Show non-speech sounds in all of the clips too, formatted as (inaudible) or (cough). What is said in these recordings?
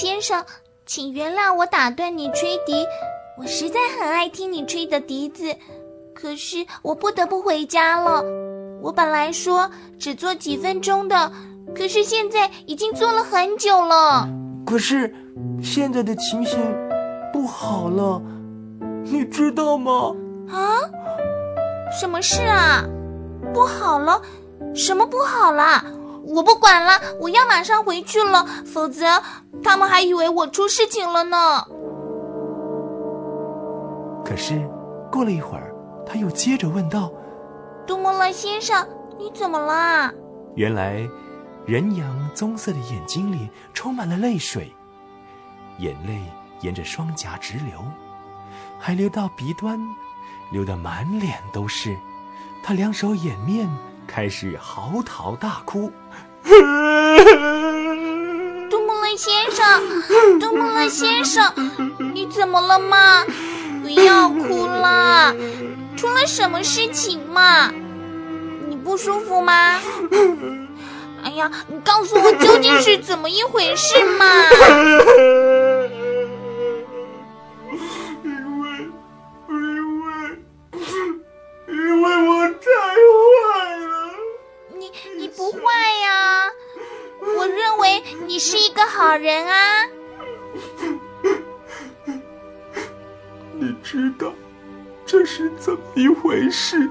先生，请原谅我打断你吹笛，我实在很爱听你吹的笛子。可是我不得不回家了。我本来说只做几分钟的，可是现在已经做了很久了。可是现在的情形不好了，你知道吗？啊？什么事啊？不好了？什么不好了？我不管了，我要马上回去了，否则他们还以为我出事情了呢。可是过了一会儿，他又接着问道：“杜莫勒先生，你怎么了？”原来，人羊棕色的眼睛里充满了泪水，眼泪沿着双颊直流，还流到鼻端，流得满脸都是。他两手掩面。开始嚎啕大哭。(laughs) 杜木勒先生，杜木勒先生，你怎么了嘛？不要哭了，出了什么事情嘛？你不舒服吗？(laughs) 哎呀，你告诉我究竟是怎么一回事嘛？(laughs) 人啊！(laughs) 你知道这是怎么一回事，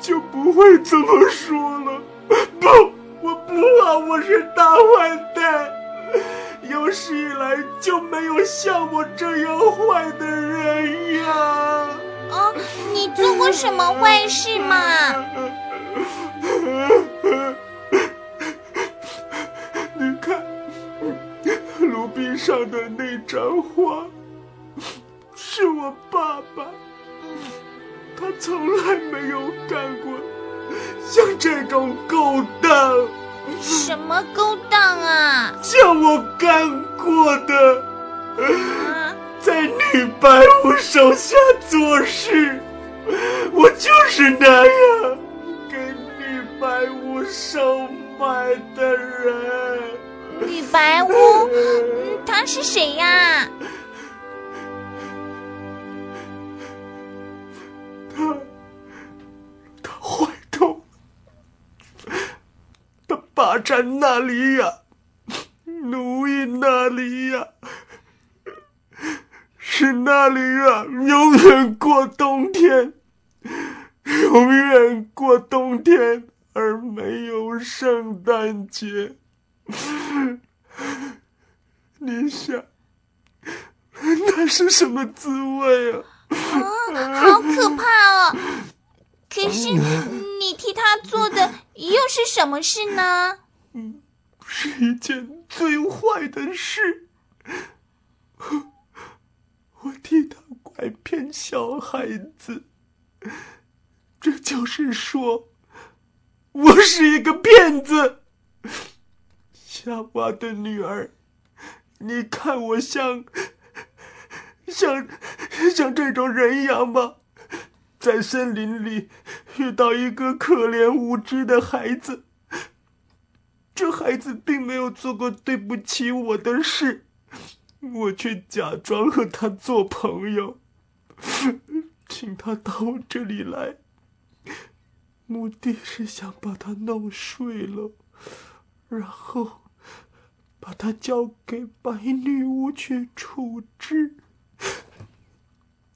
就不会这么说了。(laughs) 不，我不好，我是大坏蛋，有史以来就没有像我这样坏的人呀！啊，你做过什么坏事嘛？(laughs) 上的那张画是我爸爸，他从来没有干过像这种勾当。什么勾当啊？像我干过的，在女白屋手下做事，我就是那样给女白屋收买的人。女白物。是谁呀？他他坏透他霸占那里呀，奴役那里呀，使那里啊永远过冬天，永远过冬天，而没有圣诞节。你想，(laughs) 那是什么滋味啊？啊，好可怕哦！可是你替他做的又是什么事呢？嗯，是一件最坏的事。(laughs) 我替他拐骗小孩子，这就是说，我是一个骗子。夏娃的女儿。你看我像 (laughs) 像像这种人一样吗？在森林里遇到一个可怜无知的孩子，这孩子并没有做过对不起我的事，我却假装和他做朋友，请他到我这里来，目的是想把他弄睡了，然后。把他交给白女巫去处置，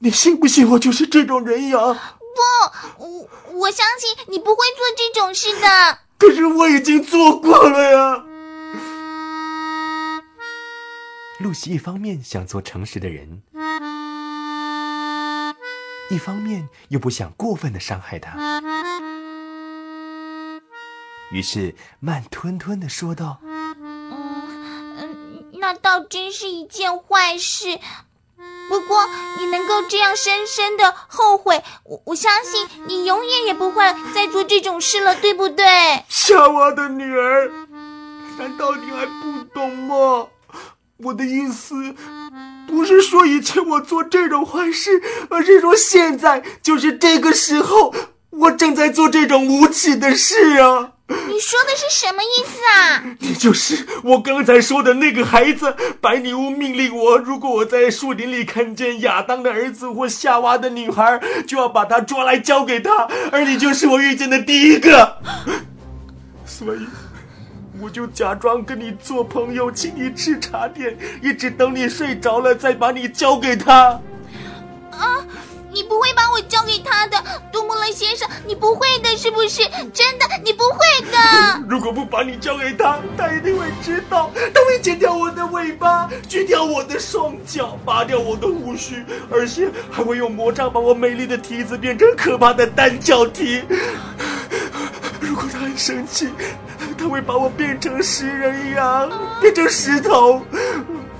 你信不信我就是这种人呀？不，我我相信你不会做这种事的。可是我已经做过了呀。露西一方面想做诚实的人，一方面又不想过分的伤害他，于是慢吞吞的说道。真是一件坏事，不过你能够这样深深的后悔，我我相信你永远也不会再做这种事了，对不对？夏娃的女儿，难道你还不懂吗？我的意思不是说以前我做这种坏事，而是说现在就是这个时候，我正在做这种无耻的事啊！你说的是什么意思啊？(laughs) 你就是我刚才说的那个孩子。白女巫命令我，如果我在树林里看见亚当的儿子或夏娃的女孩，就要把他抓来交给他。而你就是我遇见的第一个，所以我就假装跟你做朋友，请你吃茶点，一直等你睡着了再把你交给他。你不会把我交给他的，杜穆勒先生，你不会的，是不是？真的，你不会的。(laughs) 如果不把你交给他，他一定会知道，他会剪掉我的尾巴，锯掉我的双脚，拔掉我的胡须，而且还会用魔杖把我美丽的蹄子变成可怕的单脚蹄。如果他很生气，他会把我变成石人一样，变成石头，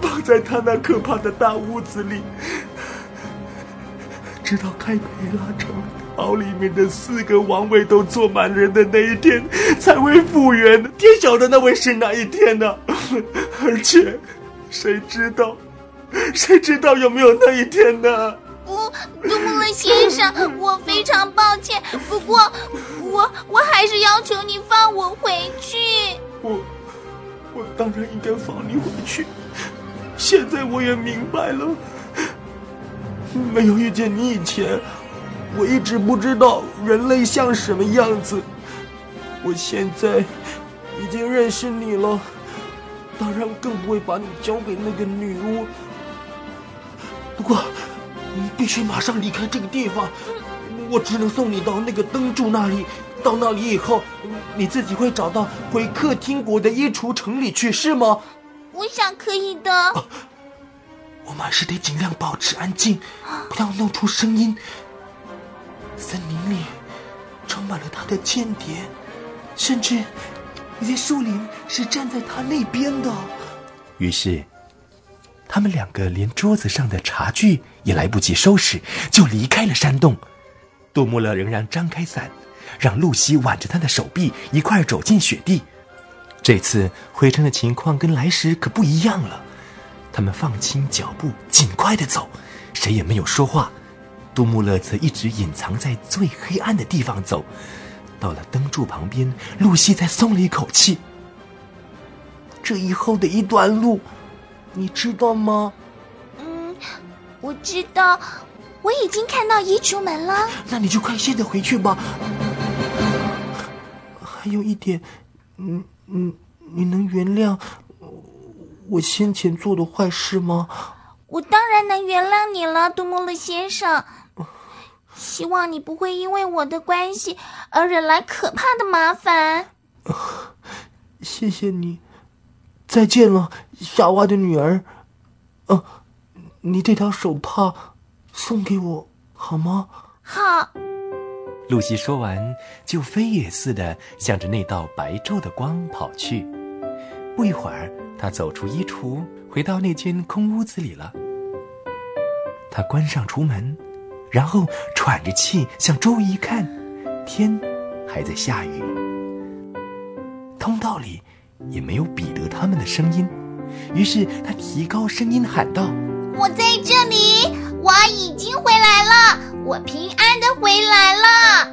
放在他那可怕的大屋子里。直到开培拉城堡里面的四个王位都坐满人的那一天才会复原。天晓得那会是哪一天呢？而且，谁知道？谁知道有没有那一天呢？不，杜穆勒先生，我非常抱歉。不过，我我还是要求你放我回去。我我当然应该放你回去。现在我也明白了。没有遇见你以前，我一直不知道人类像什么样子。我现在已经认识你了，当然更不会把你交给那个女巫。不过，你必须马上离开这个地方。我只能送你到那个灯柱那里。到那里以后，你自己会找到回客厅国的衣橱城里去，是吗？我想可以的。我们还是得尽量保持安静，不要弄出声音。森林里充满了他的间谍，甚至有些树林是站在他那边的。于是，他们两个连桌子上的茶具也来不及收拾，就离开了山洞。杜穆勒仍然张开伞，让露西挽着他的手臂一块走进雪地。这次回程的情况跟来时可不一样了。他们放轻脚步，尽快的走，谁也没有说话。杜穆勒则一直隐藏在最黑暗的地方走。到了灯柱旁边，露西才松了一口气。这以后的一段路，你知道吗？嗯，我知道，我已经看到衣橱门了。那你就快些的回去吧。还有一点，嗯嗯，你能原谅？我先前做的坏事吗？我当然能原谅你了，杜穆勒先生。希望你不会因为我的关系而惹来可怕的麻烦。谢谢你，再见了，夏娃的女儿。呃，你这条手帕送给我好吗？好。露西说完，就飞也似的向着那道白昼的光跑去。不一会儿。他走出衣橱，回到那间空屋子里了。他关上橱门，然后喘着气向周围一看，天还在下雨。通道里也没有彼得他们的声音，于是他提高声音喊道：“我在这里，我已经回来了，我平安的回来了。”